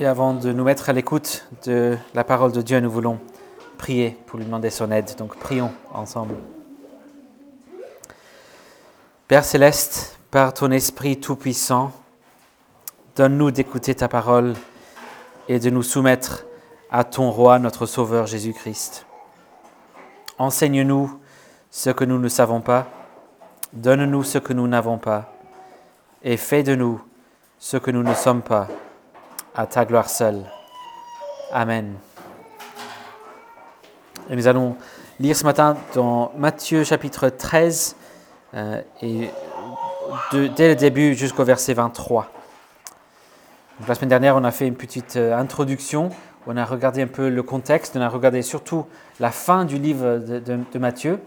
Et avant de nous mettre à l'écoute de la parole de Dieu, nous voulons prier pour lui demander son aide. Donc prions ensemble. Père céleste, par ton Esprit Tout-Puissant, donne-nous d'écouter ta parole et de nous soumettre à ton Roi, notre Sauveur Jésus-Christ. Enseigne-nous ce que nous ne savons pas, donne-nous ce que nous n'avons pas, et fais de nous ce que nous ne sommes pas, à ta gloire seule. Amen. Et nous allons lire ce matin dans Matthieu chapitre 13, euh, et dès le début jusqu'au verset 23. la semaine dernière, on a fait une petite euh, introduction, on a regardé un peu le contexte, on a regardé surtout la fin du livre de, Matthieu,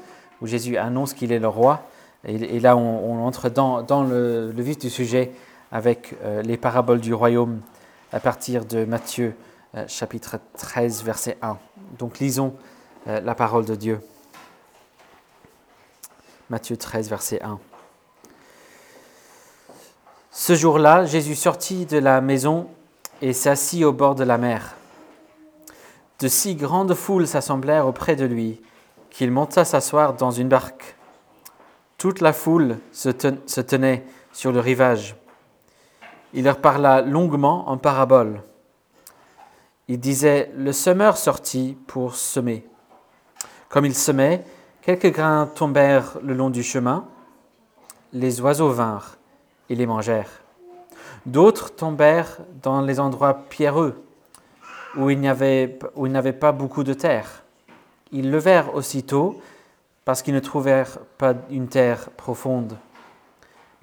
où Jésus annonce qu'il est le roi. Et, là, on, entre dans, le, vif du sujet avec euh, les paraboles du royaume à partir de Matthieu chapitre 13, verset 1. Donc lisons la parole de Dieu. Matthieu 13, verset 1. Ce jour-là, Jésus sortit de la maison et s'assit au bord de la mer. De si grandes foules s'assemblèrent auprès de lui qu'il monta s'asseoir dans une barque. Toute la foule se, tenait sur le rivage. Il leur parla longuement en parabole. Il disait, le semeur sortit pour semer. Comme il semait, Quelques grains tombèrent le long du chemin, les oiseaux vinrent et les mangèrent. D'autres tombèrent dans les endroits pierreux, où il n'y avait, pas beaucoup de terre. Ils levèrent aussitôt, parce qu'ils ne trouvèrent pas une terre profonde.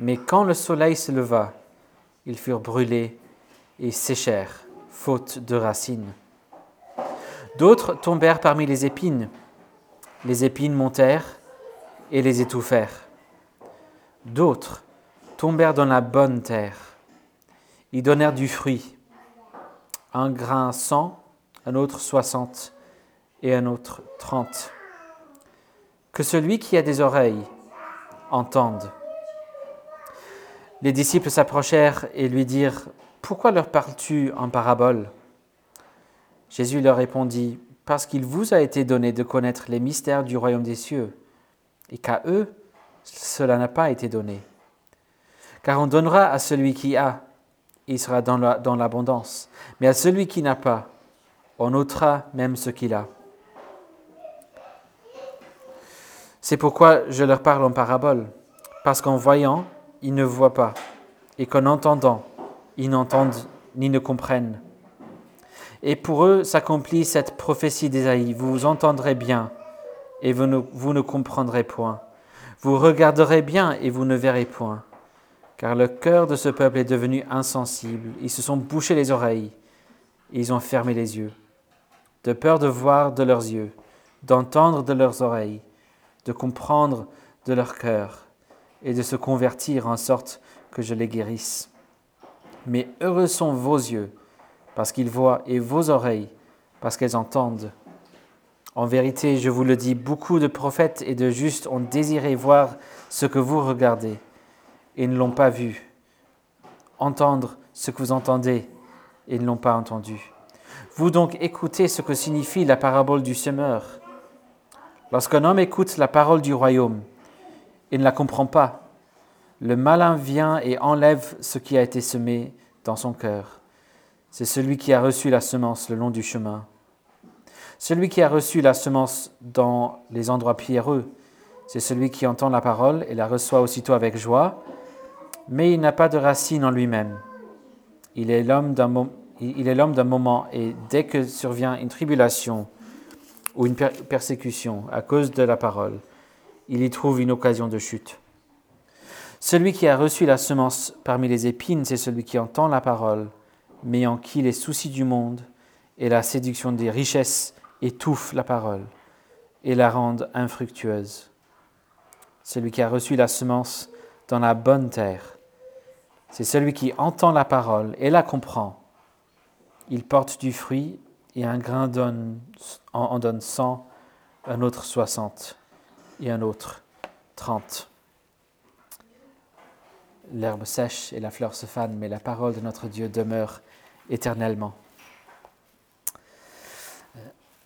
Mais quand le soleil se leva, ils furent brûlés et séchèrent, faute de racines. D'autres tombèrent parmi les épines les épines montèrent et les étouffèrent. D'autres tombèrent dans la bonne terre. Ils donnèrent du fruit, un grain cent, un autre soixante et un autre trente. Que celui qui a des oreilles entende. Les disciples s'approchèrent et lui dirent, Pourquoi leur parles-tu en parabole? Jésus leur répondit, parce qu'il vous a été donné de connaître les mystères du royaume des cieux, et qu'à eux, cela n'a pas été donné. Car on donnera à celui qui a, il sera dans l'abondance, mais à celui qui n'a pas, on ôtera même ce qu'il a. C'est pourquoi je leur parle en parabole, parce qu'en voyant, ils ne voient pas, et qu'en entendant, ils n'entendent ni ne comprennent. Et pour eux s'accomplit cette prophétie d'Ésaïe. Vous entendrez bien et vous ne, vous ne comprendrez point. Vous regarderez bien et vous ne verrez point. Car le cœur de ce peuple est devenu insensible. Ils se sont bouchés les oreilles. Ils ont fermé les yeux. De peur de voir de leurs yeux, d'entendre de leurs oreilles, de comprendre de leur cœur et de se convertir en sorte que je les guérisse. Mais heureux sont vos yeux parce qu'ils voient, et vos oreilles, parce qu'elles entendent. En vérité, je vous le dis, beaucoup de prophètes et de justes ont désiré voir ce que vous regardez et ne l'ont pas vu, entendre ce que vous entendez et ne l'ont pas entendu. Vous donc écoutez ce que signifie la parabole du semeur. Lorsqu'un homme écoute la parole du royaume et ne la comprend pas, le malin vient et enlève ce qui a été semé dans son cœur. C'est celui qui a reçu la semence le long du chemin. Celui qui a reçu la semence dans les endroits pierreux, c'est celui qui entend la parole et la reçoit aussitôt avec joie, mais il n'a pas de racine en lui-même. Il est l'homme d'un moment et dès que survient une tribulation ou une persécution à cause de la parole, il y trouve une occasion de chute. Celui qui a reçu la semence parmi les épines, c'est celui qui entend la parole mais en qui les soucis du monde et la séduction des richesses étouffent la parole et la rendent infructueuse. Celui qui a reçu la semence dans la bonne terre, c'est celui qui entend la parole et la comprend. Il porte du fruit et un grain donne, en donne cent, un autre soixante et un autre trente. L'herbe sèche et la fleur se fanent, mais la parole de notre Dieu demeure éternellement.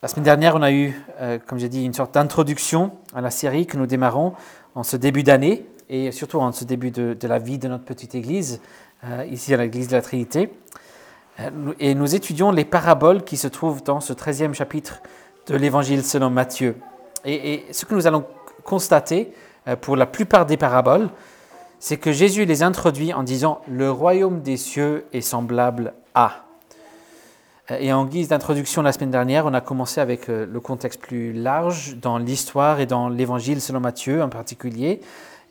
La semaine dernière, on a eu, euh, comme j'ai dit, une sorte d'introduction à la série que nous démarrons en ce début d'année et surtout en ce début de, la vie de notre petite Église, euh, ici à l'Église de la Trinité. Euh, et nous étudions les paraboles qui se trouvent dans ce 13e chapitre de l'Évangile selon Matthieu. Et, ce que nous allons constater pour la plupart des paraboles, c'est que Jésus les introduit en disant Le royaume des cieux est semblable à. Et en guise d'introduction la semaine dernière, on a commencé avec euh, le contexte plus large dans l'histoire et dans l'évangile selon Matthieu en particulier.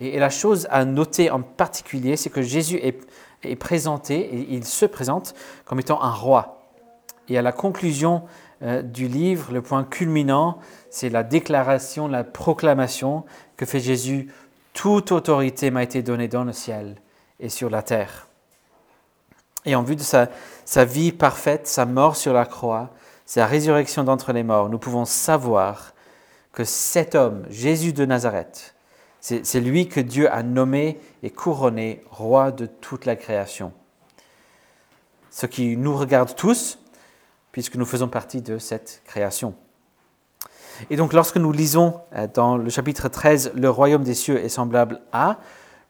Et la chose à noter en particulier, c'est que Jésus est, présenté, et il se présente comme étant un roi. Et à la conclusion euh, du livre, le point culminant, c'est la déclaration, la proclamation que fait Jésus. Toute autorité m'a été donnée dans le ciel et sur la terre. Et en vue de sa, vie parfaite, sa mort sur la croix, sa résurrection d'entre les morts, nous pouvons savoir que cet homme, Jésus de Nazareth, c'est lui que Dieu a nommé et couronné roi de toute la création. Ce qui nous regarde tous, puisque nous faisons partie de cette création. Et donc lorsque nous lisons euh, dans le chapitre 13, le royaume des cieux est semblable à,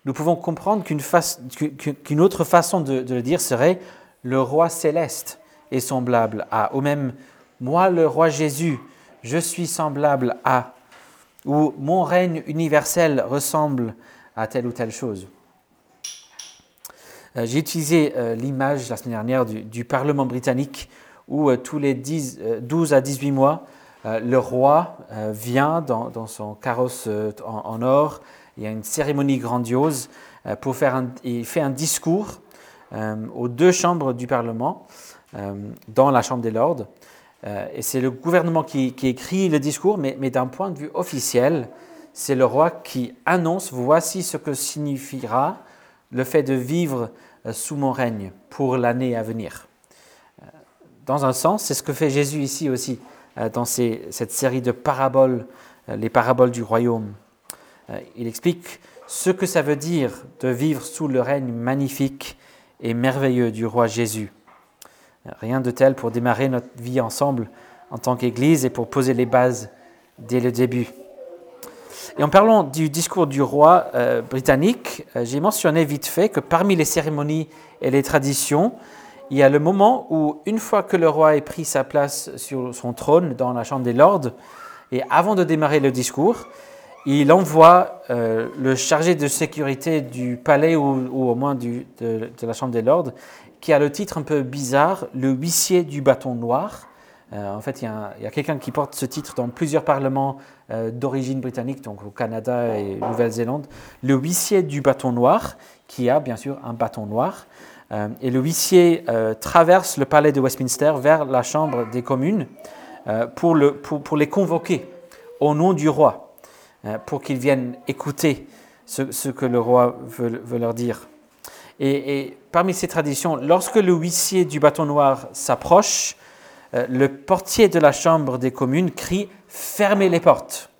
nous pouvons comprendre qu'une autre façon de, le dire serait le roi céleste est semblable à, ou même moi le roi Jésus, je suis semblable à, ou mon règne universel ressemble à telle ou telle chose. Euh, j'ai utilisé euh, l'image la semaine dernière du, Parlement britannique où euh, tous les 12 à 18 mois, le roi vient dans, son carrosse en or il y a une cérémonie grandiose euh, pour faire un, il fait un discours euh, aux deux chambres du Parlement, euh, dans la Chambre des Lords. et c'est le gouvernement qui, écrit le discours, mais d'un point de vue officiel, c'est le roi qui annonce voici ce que signifiera le fait de vivre sous mon règne pour l'année à venir. Dans un sens, c'est ce que fait Jésus ici aussi, dans cette série de paraboles, les paraboles du royaume. Euh, il explique ce que ça veut dire de vivre sous le règne magnifique et merveilleux du roi Jésus. Rien de tel pour démarrer notre vie ensemble en tant qu'Église et pour poser les bases dès le début. Et en parlant du discours du roi euh, britannique, euh, j'ai mentionné vite fait que parmi les cérémonies et les traditions, il y a le moment où, une fois que le roi ait pris sa place sur son trône dans la Chambre des Lords, et avant de démarrer le discours, il envoie euh, le chargé de sécurité du palais ou, au moins de, la Chambre des Lords, qui a le titre un peu bizarre, le huissier du bâton noir. Euh, en fait, il y a, quelqu'un qui porte ce titre dans plusieurs parlements euh, d'origine britannique, donc au Canada et Nouvelle-Zélande. Le huissier du bâton noir, qui a bien sûr un bâton noir. Et le huissier traverse le palais de Westminster vers la Chambre des communes pour, le, pour, les convoquer au nom du roi. Euh, pour qu'ils viennent écouter ce, que le roi veut, leur dire. Et, parmi ces traditions, lorsque le huissier du bâton noir s'approche, euh, le portier de la chambre des communes crie Fermez les portes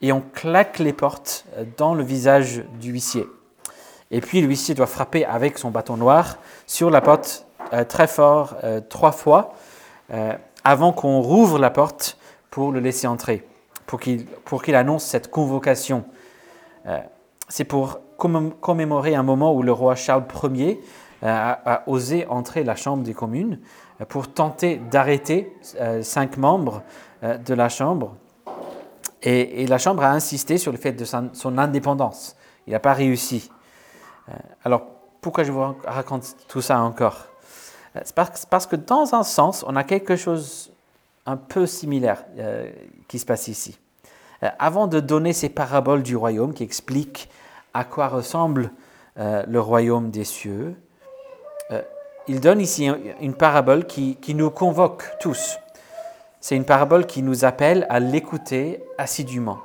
Et on claque les portes euh, dans le visage du huissier. Et puis le huissier doit frapper avec son bâton noir sur la porte très fort trois fois avant qu'on rouvre la porte pour le laisser entrer pour qu'il annonce cette convocation. Euh, c'est pour commémorer un moment où le roi Charles Ier euh, a, osé entrer la Chambre des communes euh, pour tenter d'arrêter cinq membres de la Chambre. Et, la Chambre a insisté sur le fait de son, indépendance. Il n'a pas réussi. Alors, pourquoi je vous raconte tout ça encore? C'est parce que dans un sens, on a quelque chose un peu similaire euh, qui se passe ici. Euh, avant de donner ces paraboles du royaume qui expliquent à quoi ressemble euh, le royaume des cieux, il donne ici une parabole qui nous convoque tous. C'est une parabole qui nous appelle à l'écouter assidûment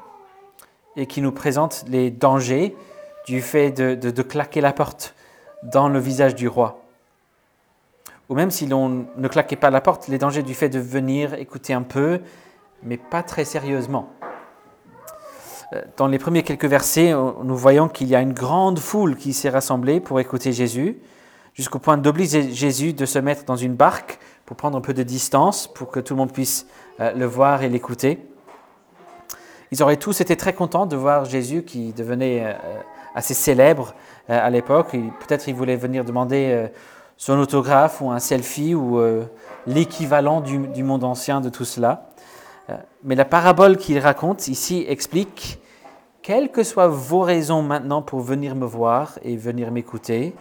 et qui nous présente les dangers du fait de, de claquer la porte dans le visage du roi ou même si l'on ne claquait pas la porte, les dangers du fait de venir écouter un peu, mais pas très sérieusement. Euh, dans les premiers quelques versets, nous voyons qu'il y a une grande foule qui s'est rassemblée pour écouter Jésus. jusqu'au point d'obliger Jésus de se mettre dans une barque pour prendre un peu de distance, pour que tout le monde puisse euh, le voir et l'écouter. Ils auraient tous été très contents de voir Jésus qui devenait euh, assez célèbre à l'époque. Peut-être ils voulaient venir demander son autographe ou un selfie ou l'équivalent du, du, monde ancien de tout cela. Mais la parabole qu'il raconte ici explique quelles que soient vos raisons maintenant pour venir me voir et venir m'écouter,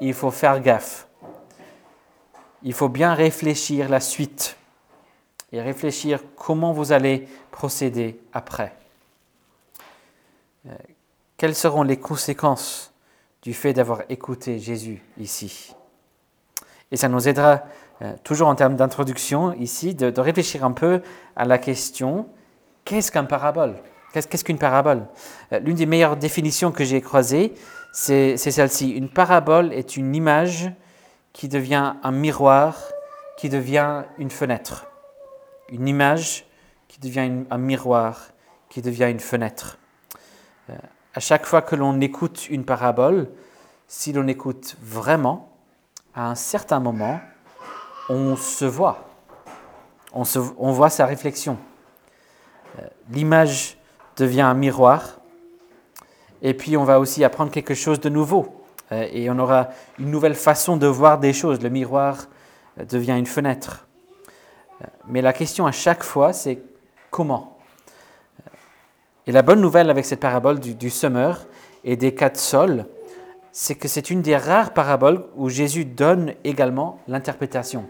il faut faire gaffe. Il faut bien réfléchir la suite et réfléchir comment vous allez procéder après. Euh, quelles seront les conséquences du fait d'avoir écouté Jésus ici? Et ça nous aidera, euh, toujours en termes d'introduction ici, de, réfléchir un peu à la question, qu'est-ce qu'un parabole? Qu'est-ce qu'une parabole? Euh, L'une des meilleures définitions que j'ai croisées, c'est celle-ci. Une parabole est une image qui devient un miroir, qui devient une fenêtre. Une image qui devient un miroir, qui devient une fenêtre. À chaque fois que l'on écoute une parabole, si l'on écoute vraiment, à un certain moment, on se voit. On, on voit sa réflexion. Euh, l'image devient un miroir. Et puis on va aussi apprendre quelque chose de nouveau. Euh, et on aura une nouvelle façon de voir des choses. Le miroir euh, devient une fenêtre. Mais la question à chaque fois, c'est comment? Et la bonne nouvelle avec cette parabole du, semeur et des quatre sols, c'est que c'est une des rares paraboles où Jésus donne également l'interprétation.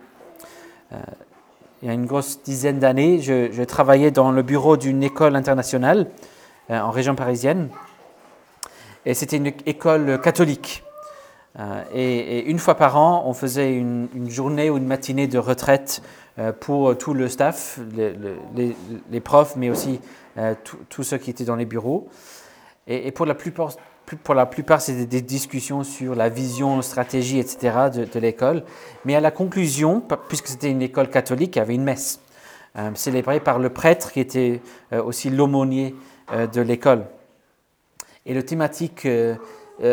Il y a une grosse dizaine d'années, je, travaillais dans le bureau d'une école internationale euh, en région parisienne. Et c'était une école catholique. Euh, et, une fois par an, on faisait une, journée ou une matinée de retraite euh, pour tout le staff, les, profs, mais aussi tous ceux qui étaient dans les bureaux. Et, pour la plupart pour la plupart, c'était des discussions sur la vision, stratégie, etc. de, l'école. Mais à la conclusion, puisque c'était une école catholique, il y avait une messe euh, célébrée par le prêtre qui était euh, aussi l'aumônier euh, de l'école. Et le thématique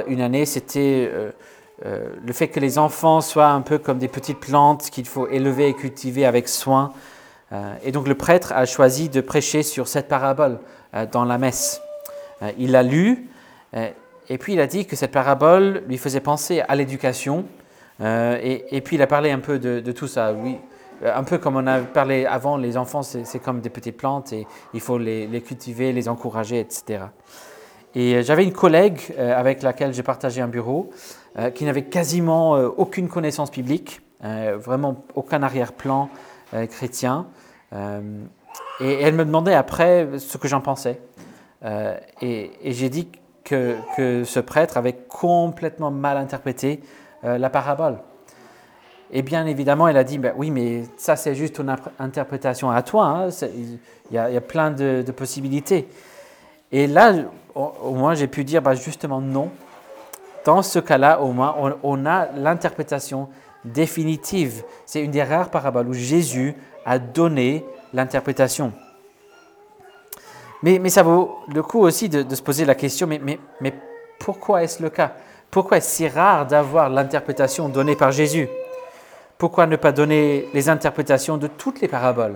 une année, c'était le fait que les enfants soient un peu comme des petites plantes qu'il faut élever et cultiver avec soin. et donc le prêtre a choisi de prêcher sur cette parabole dans la messe. il l'a lu et puis il a dit que cette parabole lui faisait penser à l'éducation. Euh, et, puis il a parlé un peu de, tout ça. Oui, un peu comme on a parlé avant, les enfants, c'est comme des petites plantes et il faut les, cultiver, les encourager, etc. Et euh, j'avais une collègue euh, avec laquelle j'ai partagé un bureau qui n'avait quasiment aucune connaissance biblique, vraiment aucun arrière-plan chrétien. et elle me demandait après ce que j'en pensais. et, j'ai dit que, ce prêtre avait complètement mal interprété euh, la parabole. Et bien évidemment, elle a dit, ben oui, mais ça c'est juste ton interprétation à toi, hein. il y, a plein de, possibilités. Et là, au, moins, j'ai pu dire, ben justement, non. Dans ce cas-là, au moins, on a l'interprétation définitive. C'est une des rares paraboles où Jésus a donné l'interprétation. Mais, ça vaut le coup aussi de, se poser la question, mais, pourquoi est-ce le cas? Pourquoi est-ce si rare d'avoir l'interprétation donnée par Jésus? Pourquoi ne pas donner les interprétations de toutes les paraboles?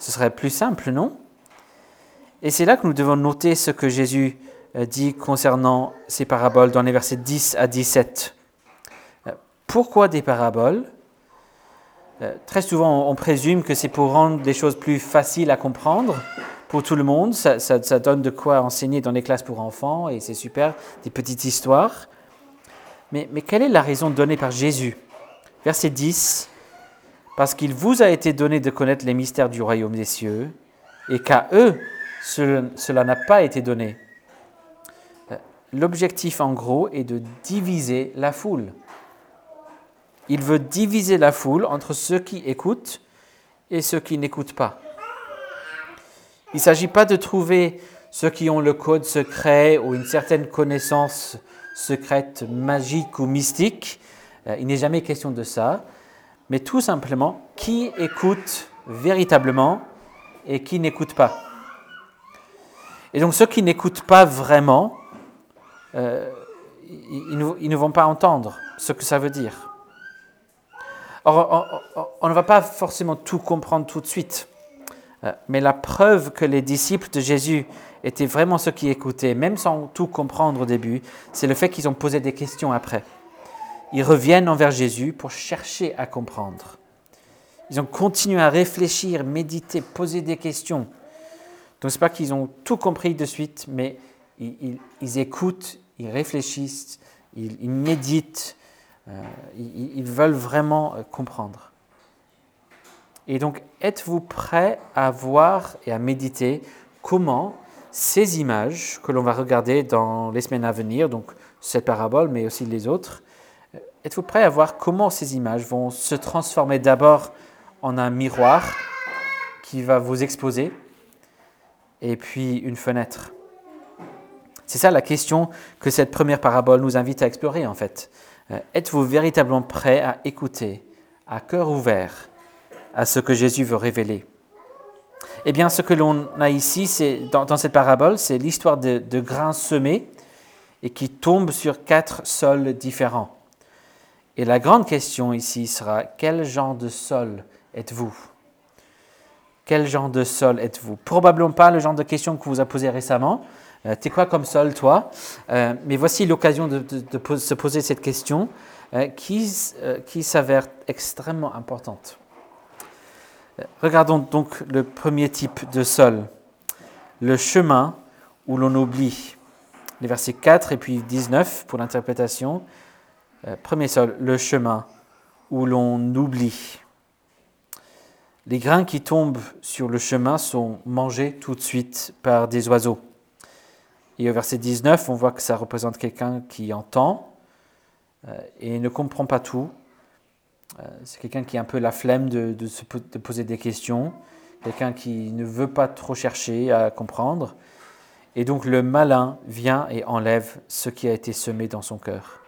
Ce serait plus simple, non? Et c'est là que nous devons noter ce que Jésus euh, dit concernant ces paraboles dans les versets 10 à 17. Euh, pourquoi des paraboles? Euh, Très souvent, on présume que c'est pour rendre les choses plus faciles à comprendre pour tout le monde. Ça, donne de quoi enseigner dans les classes pour enfants et c'est super, des petites histoires. Mais, mais quelle est la raison donnée par Jésus? Verset 10. Parce qu'il vous a été donné de connaître les mystères du royaume des cieux et qu'à eux, cela n'a pas été donné. Euh, l'objectif, en gros, est de diviser la foule. Il veut diviser la foule entre ceux qui écoutent et ceux qui n'écoutent pas. Il ne s'agit pas de trouver ceux qui ont le code secret ou une certaine connaissance secrète, magique ou mystique. Euh, il n'est jamais question de ça. Mais tout simplement, qui écoute véritablement et qui n'écoute pas. Et donc ceux qui n'écoutent pas vraiment, euh, ils, ne, vont pas entendre ce que ça veut dire. Or, on, ne va pas forcément tout comprendre tout de suite. Euh, mais la preuve que les disciples de Jésus étaient vraiment ceux qui écoutaient, même sans tout comprendre au début, c'est le fait qu'ils ont posé des questions après. Ils reviennent envers Jésus pour chercher à comprendre. Ils ont continué à réfléchir, méditer, poser des questions. Donc ce n'est pas qu'ils ont tout compris de suite, mais ils, écoutent, ils réfléchissent, ils, méditent, euh, ils, veulent vraiment euh, comprendre. Et donc, êtes-vous prêt à voir et à méditer comment ces images que l'on va regarder dans les semaines à venir, donc cette parabole, mais aussi les autres, euh, êtes-vous prêt à voir comment ces images vont se transformer d'abord en un miroir qui va vous exposer, et puis une fenêtre C'est ça la question que cette première parabole nous invite à explorer en fait. Euh, êtes-vous véritablement prêt à écouter, à cœur ouvert, à ce que Jésus veut révéler? Eh bien, ce que l'on a ici, c'est dans, cette parabole, c'est l'histoire de, grains semés et qui tombent sur quatre sols différents. Et la grande question ici sera quel genre de sol êtes-vous? Quel genre de sol êtes-vous? Probablement pas le genre de question que vous a posé récemment. Euh, T'es quoi comme sol, toi? Euh, Mais voici l'occasion de, se poser cette question euh, qui, qui s'avère extrêmement importante. Regardons donc le premier type de sol, le chemin où l'on oublie. Les versets 4 et puis 19 pour l'interprétation. Premier sol, le chemin où l'on oublie. Les grains qui tombent sur le chemin sont mangés tout de suite par des oiseaux. Et au verset 19, on voit que ça représente quelqu'un qui entend euh, et ne comprend pas tout, euh, c'est quelqu'un qui a un peu la flemme de, se, poser des questions, quelqu'un qui ne veut pas trop chercher à comprendre. Et donc le malin vient et enlève ce qui a été semé dans son cœur.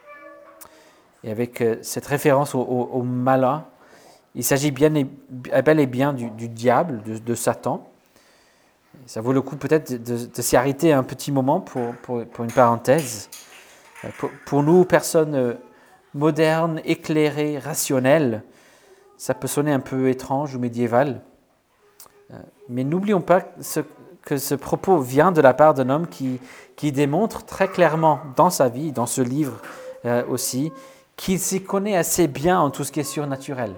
Et avec euh, cette référence au, malin, il s'agit bien et, bel et bien du, diable, de, Satan. Ça vaut le coup peut-être de, s'y arrêter un petit moment pour, une parenthèse. Euh, pour, pour nous, personnes moderne, éclairé, rationnel. Ça peut sonner un peu étrange ou médiéval. Euh, mais n'oublions pas que ce propos vient de la part d'un homme qui, qui démontre très clairement dans sa vie, dans ce livre euh, aussi, qu'il s'y connaît assez bien en tout ce qui est surnaturel.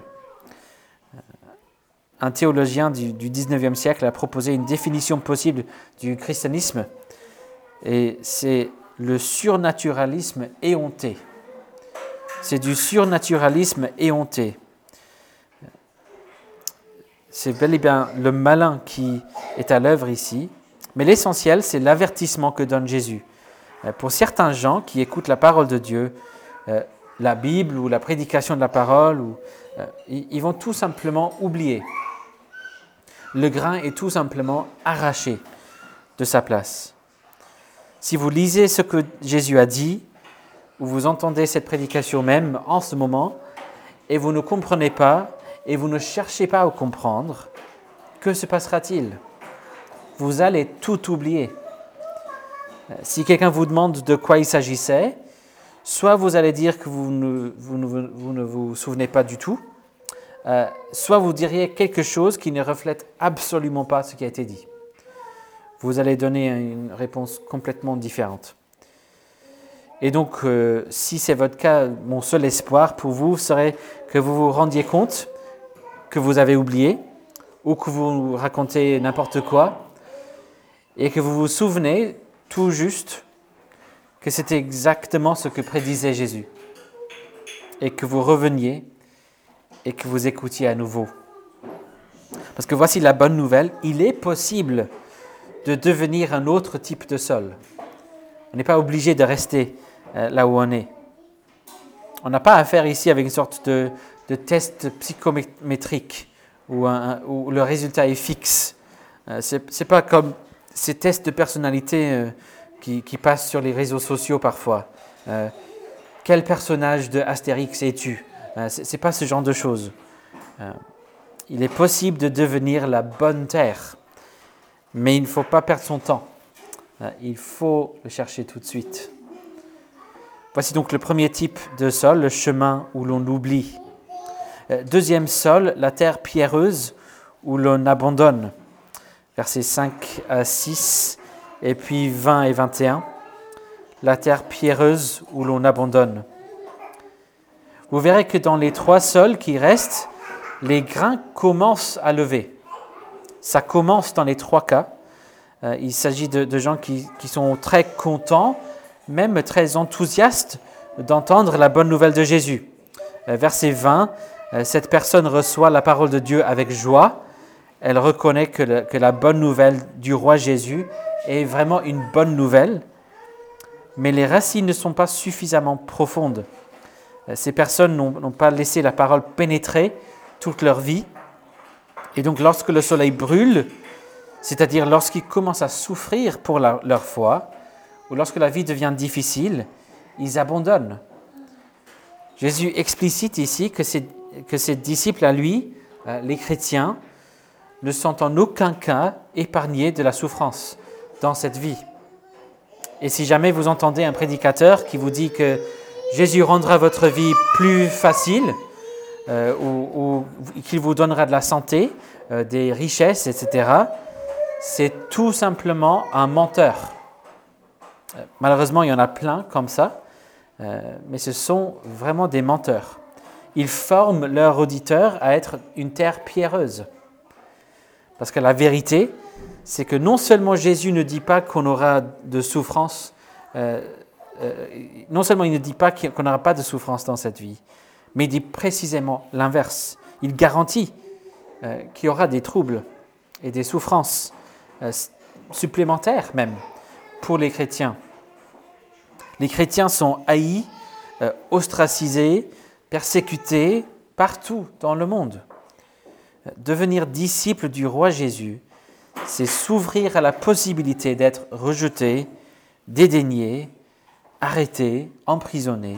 Un théologien du, du 19e siècle a proposé une définition possible du christianisme, et c'est le surnaturalisme éhonté. C'est du surnaturalisme éhonté. C'est bel et bien le malin qui est à l'œuvre ici. Mais l'essentiel, c'est l'avertissement que donne Jésus. Euh, pour certains gens qui écoutent la parole de Dieu, euh, la Bible ou la prédication de la parole, euh, ils vont tout simplement oublier. Le grain est tout simplement arraché de sa place. Si vous lisez ce que Jésus a dit, où vous entendez cette prédication même en ce moment, et vous ne comprenez pas, et vous ne cherchez pas à comprendre, que se passera-t-il? Vous allez tout oublier. Si quelqu'un vous demande de quoi il s'agissait, soit vous allez dire que vous ne vous, souvenez pas du tout, euh, soit vous diriez quelque chose qui ne reflète absolument pas ce qui a été dit. Vous allez donner une réponse complètement différente. Et donc, euh, si c'est votre cas, mon seul espoir pour vous serait que vous vous rendiez compte que vous avez oublié ou que vous racontez n'importe quoi et que vous vous souvenez tout juste que c'était exactement ce que prédisait Jésus et que vous reveniez et que vous écoutiez à nouveau. Parce que voici la bonne nouvelle, il est possible de devenir un autre type de sol. On n'est pas obligé de rester euh, là où on est. On n'a pas affaire ici avec une sorte de, test psychométrique où, le résultat est fixe. Euh, Ce n'est pas comme ces tests de personnalité euh, qui, passent sur les réseaux sociaux parfois. quel personnage de Astérix es-tu? Ce n'est pas ce genre de choses. il est possible de devenir la bonne terre, mais il ne faut pas perdre son temps. il faut le chercher tout de suite. Voici donc le premier type de sol, le chemin où l'on oublie. Euh, deuxième sol, la terre pierreuse où l'on abandonne. Versets 5 à 6 et puis 20 et 21. La terre pierreuse où l'on abandonne. Vous verrez que dans les trois sols qui restent, les grains commencent à lever. Ça commence dans les trois cas. Euh, il s'agit de, gens qui, sont très contents, même très enthousiastes d'entendre la bonne nouvelle de Jésus. Euh, verset 20, euh, cette personne reçoit la parole de Dieu avec joie. Elle reconnaît que, que la bonne nouvelle du roi Jésus est vraiment une bonne nouvelle, mais les racines ne sont pas suffisamment profondes. Ces personnes n'ont pas laissé la parole pénétrer toute leur vie. Et donc lorsque le soleil brûle, c'est-à-dire lorsqu'ils commencent à souffrir pour leur foi, ou lorsque la vie devient difficile, ils abandonnent. Jésus explicite ici que ses, que ses disciples à lui, euh, les chrétiens, ne sont en aucun cas épargnés de la souffrance dans cette vie. Et si jamais vous entendez un prédicateur qui vous dit que Jésus rendra votre vie plus facile, euh, ou, qu'il vous donnera de la santé, euh, des richesses, etc., c'est tout simplement un menteur. Euh, malheureusement, il y en a plein comme ça, mais ce sont vraiment des menteurs. Ils forment leur auditeur à être une terre pierreuse. Parce que la vérité, c'est que non seulement Jésus ne dit pas qu'on aura de souffrance, non seulement il ne dit pas qu'on n'aura pas de souffrance dans cette vie, mais il dit précisément l'inverse. Il garantit euh, qu'il y aura des troubles et des souffrances euh, supplémentaires même pour les chrétiens. Les chrétiens sont haïs, euh, ostracisés, persécutés partout dans le monde. Devenir disciple du roi Jésus, c'est s'ouvrir à la possibilité d'être rejeté, dédaigné, arrêté, emprisonné,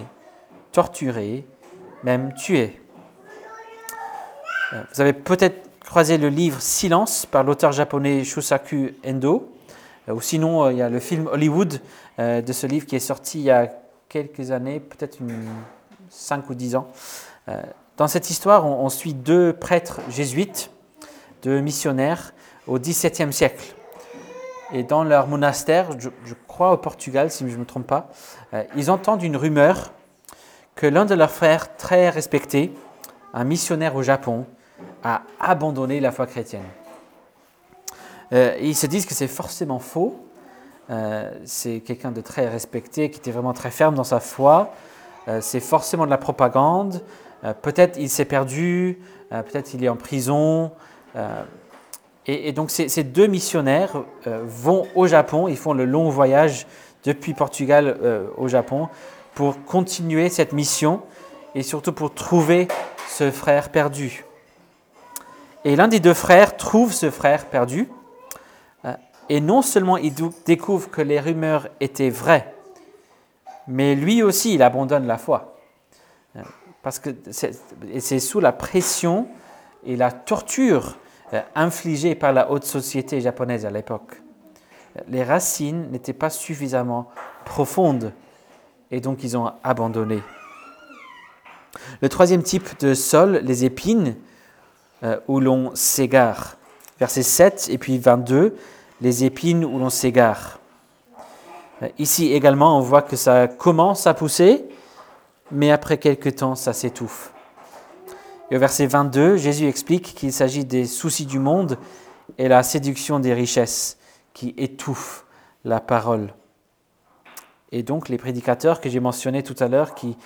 torturé, même tué. Euh, vous avez peut-être croisé le livre Silence par l'auteur japonais Shusaku Endo, euh, ou sinon euh, il y a le film Hollywood de ce livre qui est sorti il y a quelques années, peut-être 5 ou 10 ans. Dans cette histoire, on, suit deux prêtres jésuites, deux missionnaires au XVIIe siècle. Et dans leur monastère, je, crois au Portugal, si je ne me trompe pas, ils entendent une rumeur que l'un de leurs frères très respectés, un missionnaire au Japon, a abandonné la foi chrétienne. Euh, ils se disent que c'est forcément faux. Euh, c'est quelqu'un de très respecté, qui était vraiment très ferme dans sa foi. Euh, c'est forcément de la propagande. peut-être il s'est perdu, peut-être il est en prison. Et, donc ces, deux missionnaires vont au Japon, ils font le long voyage depuis Portugal au Japon pour continuer cette mission et surtout pour trouver ce frère perdu. Et l'un des deux frères trouve ce frère perdu, euh, et non seulement il découvre que les rumeurs étaient vraies, mais lui aussi il abandonne la foi. Euh, parce que c'est sous la pression et la torture euh, infligée par la haute société japonaise à l'époque. Les racines n'étaient pas suffisamment profondes et donc ils ont abandonné. Le troisième type de sol, les épines, euh, où l'on s'égare. Verset 7 et puis 22, les épines où l'on s'égare. Euh, ici également, on voit que ça commence à pousser, mais après quelques temps, ça s'étouffe. Et au verset 22, Jésus explique qu'il s'agit des soucis du monde et la séduction des richesses qui étouffent la parole. Et donc les prédicateurs que j'ai mentionnés tout à l'heure qui,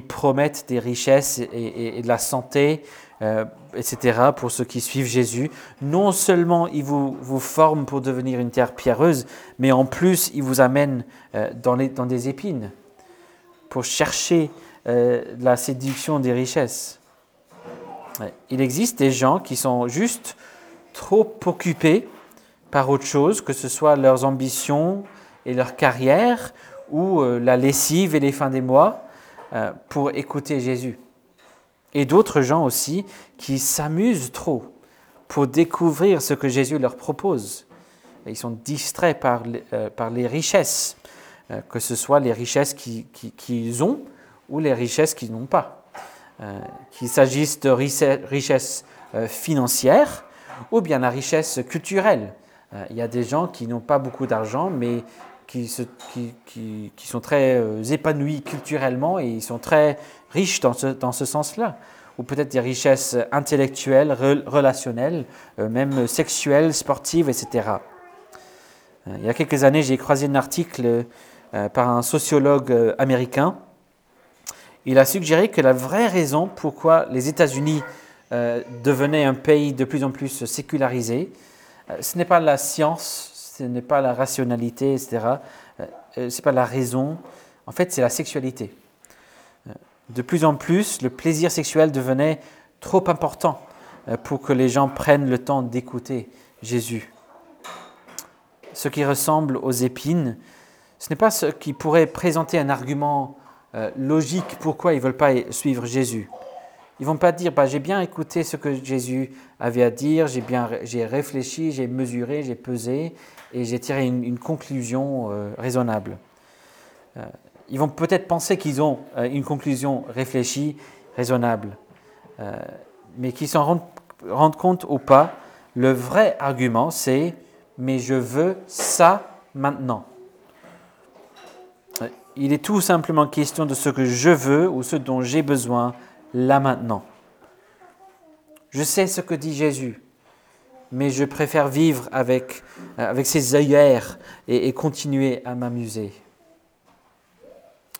promettent des richesses et, de la santé, euh, etc., pour ceux qui suivent Jésus, non seulement ils vous, forment pour devenir une terre pierreuse, mais en plus ils vous amènent euh, dans, des épines pour chercher euh, la séduction des richesses. Il existe des gens qui sont juste trop occupés par autre chose, que ce soit leurs ambitions et leur carrière, ou euh, la lessive et les fins des mois euh, pour écouter Jésus. Et d'autres gens aussi qui s'amusent trop pour découvrir ce que Jésus leur propose. Ils sont distraits par, les, euh, richesses, que ce soit les richesses qu'ils ont ou les richesses qu'ils n'ont pas. Euh, qu'il s'agisse de richesses euh, financières ou bien la richesse culturelle. il y a des gens qui n'ont pas beaucoup d'argent, mais qui, sont très épanouis culturellement et ils sont très riches dans ce, sens-là. Ou peut-être des richesses intellectuelles, relationnelles, même sexuelles, sportives, etc. il y a quelques années, j'ai croisé un article euh, par un sociologue euh, américain. Il a suggéré que la vraie raison pourquoi les États-Unis euh, devenaient un pays de plus en plus sécularisé, ce n'est pas la science, ce n'est pas la rationalité, etc. ce n'est pas la raison. En fait, c'est la sexualité. De plus en plus, le plaisir sexuel devenait trop important pour que les gens prennent le temps d'écouter Jésus. Ce qui ressemble aux épines, ce n'est pas ce qui pourrait présenter un argument euh, logique pourquoi ils ne veulent pas suivre Jésus. Ils vont pas dire bah, j'ai bien écouté ce que Jésus avait à dire, j'ai bien j'ai réfléchi, j'ai mesuré, j'ai pesé et j'ai tiré une, conclusion euh, raisonnable. Euh, ils vont peut-être penser qu'ils ont une conclusion réfléchie, raisonnable, mais qu'ils s'en rendent compte ou pas, le vrai argument c'est mais je veux ça maintenant. Il est tout simplement question de ce que je veux ou ce dont j'ai besoin là maintenant. Je sais ce que dit Jésus, mais je préfère vivre avec, euh, avec ses œillères et, continuer à m'amuser.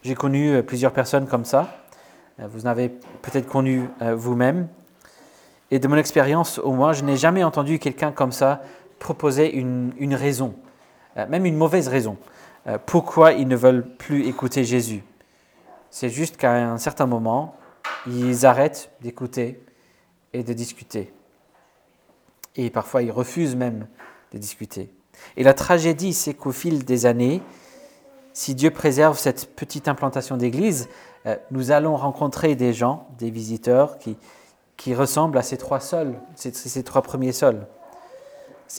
J'ai connu euh, plusieurs personnes comme ça. Euh, vous en avez peut-être connu vous-même. Et de mon expérience, au moins, je n'ai jamais entendu quelqu'un comme ça proposer une, une raison, même une mauvaise raison. Euh, pourquoi ils ne veulent plus écouter Jésus? C'est juste qu'à un certain moment, ils arrêtent d'écouter et de discuter. Et parfois, ils refusent même de discuter. Et la tragédie, c'est qu'au fil des années, si Dieu préserve cette petite implantation d'église, euh, nous allons rencontrer des gens, des visiteurs qui, qui ressemblent à ces trois sols, ces, ces trois premiers sols.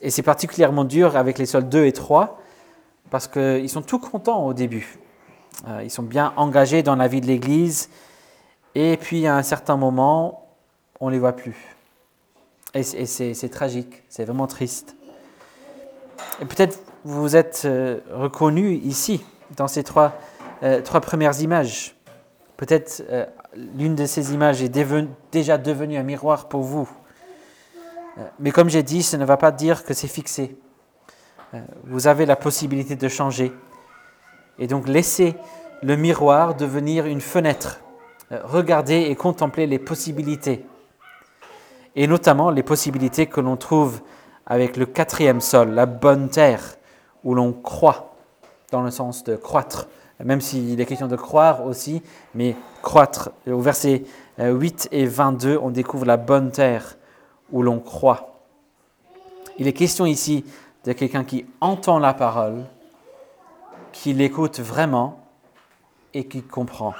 Et c'est particulièrement dur avec les sols 2 et 3, parce qu'ils sont tout contents au début. Euh, ils sont bien engagés dans la vie de l'Église, et puis à un certain moment, on ne les voit plus. Et c'est tragique, c'est vraiment triste. Et peut-être vous êtes euh, reconnu ici, dans ces trois, euh, trois premières images. Peut-être l'une de ces images est déjà devenue un miroir pour vous. mais comme j'ai dit, ça ne va pas dire que c'est fixé. Euh, vous avez la possibilité de changer. Et donc laissez le miroir devenir une fenêtre. Euh, regardez et contemplez les possibilités. Et notamment les possibilités que l'on trouve avec le quatrième sol, la bonne terre, où l'on croit, dans le sens de croître, même s'il est question de croire aussi, mais croître. Au verset 8 et 22, on découvre la bonne terre où l'on croit. Il est question ici de quelqu'un qui entend la parole, qui l'écoute vraiment et qui comprend.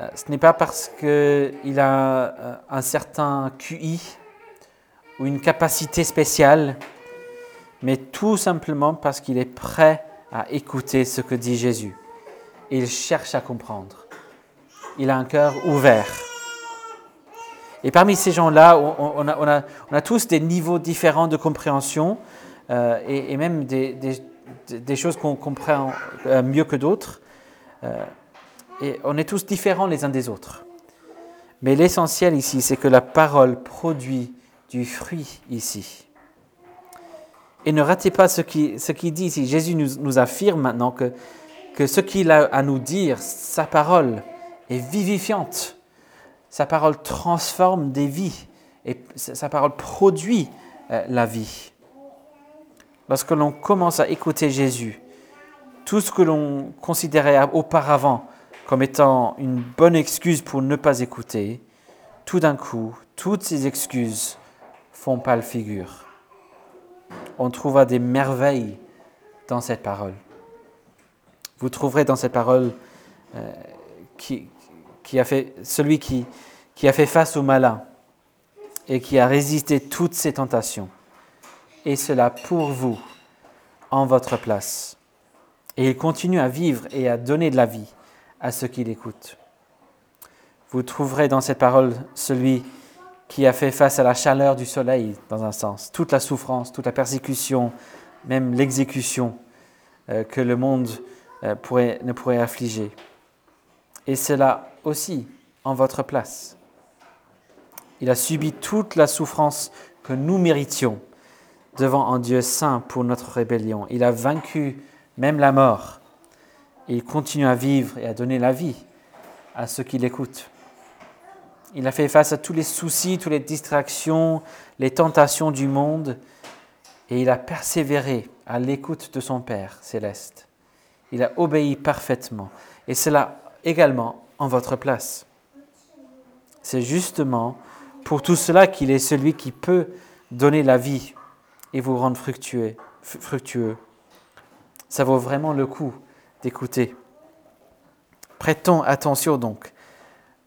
Euh, ce n'est pas parce qu'il a euh, un certain QI ou une capacité spéciale, mais tout simplement parce qu'il est prêt à écouter ce que dit Jésus. Il cherche à comprendre. Il a un cœur ouvert. Et parmi ces gens-là, on, a, tous des niveaux différents de compréhension euh, et, même des, choses qu'on comprend euh, mieux que d'autres. Euh, et on est tous différents les uns des autres. Mais l'essentiel ici, c'est que la parole produit du fruit ici. Et ne ratez pas ce qu'il ce dit ici. Jésus nous, affirme maintenant que, que ce qu'il a à nous dire, sa parole, est vivifiante sa parole transforme des vies et sa parole produit euh, la vie. Lorsque l'on commence à écouter Jésus, tout ce que l'on considérait auparavant comme étant une bonne excuse pour ne pas écouter, tout d'un coup, toutes ces excuses font pâle figure. On trouvera des merveilles dans cette parole. Vous trouverez dans cette parole euh, qui, qui a fait, celui qui, qui a fait face au malin et qui a résisté toutes ses tentations. Et cela pour vous, en votre place. Et il continue à vivre et à donner de la vie à ceux qui l'écoutent. Vous trouverez dans cette parole celui qui a fait face à la chaleur du soleil, dans un sens, toute la souffrance, toute la persécution, même l'exécution euh, que le monde euh, pourrait, ne pourrait affliger. Et cela aussi en votre place. Il a subi toute la souffrance que nous méritions devant un Dieu saint pour notre rébellion. Il a vaincu même la mort. Il continue à vivre et à donner la vie à ceux qui l'écoutent. Il a fait face à tous les soucis, toutes les distractions, les tentations du monde, et il a persévéré à l'écoute de son Père céleste. Il a obéi parfaitement, et cela également en votre place. C'est justement pour tout cela qu'il est celui qui peut donner la vie et vous rendre fructueux. Ça vaut vraiment le coup d'écouter. Prêtons attention donc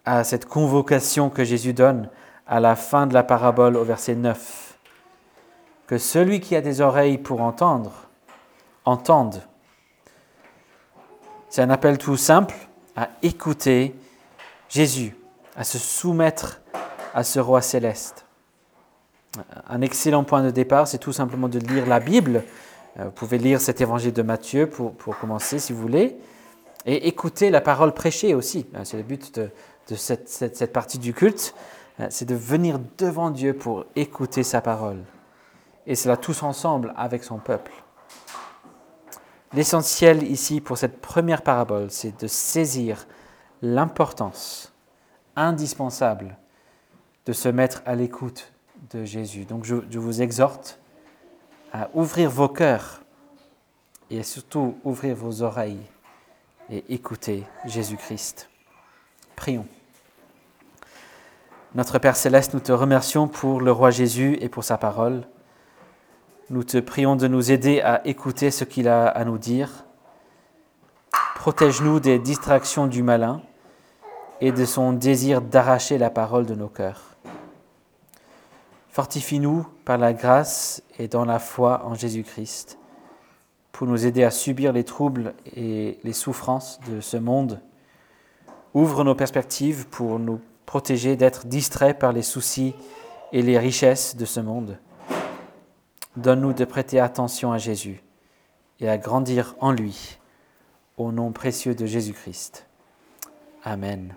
à cette convocation que Jésus donne à la fin de la parabole au verset 9. Que celui qui a des oreilles pour entendre, entende. C'est un appel tout simple à écouter Jésus, à se soumettre à ce roi céleste. Un excellent point de départ, c'est tout simplement de lire la Bible. Euh, vous pouvez lire cet évangile de Matthieu pour, pour commencer si vous voulez, et écouter la parole prêchée aussi. C'est le but de, de cette, cette, partie du culte, euh, c'est de venir devant Dieu pour écouter sa parole. Et cela tous ensemble avec son peuple. L'essentiel ici pour cette première parabole, c'est de saisir l'importance indispensable de se mettre à l'écoute de Jésus. Donc je, vous exhorte à ouvrir vos cœurs et surtout ouvrir vos oreilles et écouter Jésus-Christ. Prions. Notre Père céleste, nous te remercions pour le roi Jésus et pour sa parole. Nous te prions de nous aider à écouter ce qu'il a à nous dire. Protège-nous des distractions du malin et de son désir d'arracher la parole de nos cœurs. Fortifie-nous par la grâce et dans la foi en Jésus-Christ pour nous aider à subir les troubles et les souffrances de ce monde. Ouvre nos perspectives pour nous protéger d'être distraits par les soucis et les richesses de ce monde. Donne-nous de prêter attention à Jésus et à grandir en lui, au nom précieux de Jésus-Christ. Amen.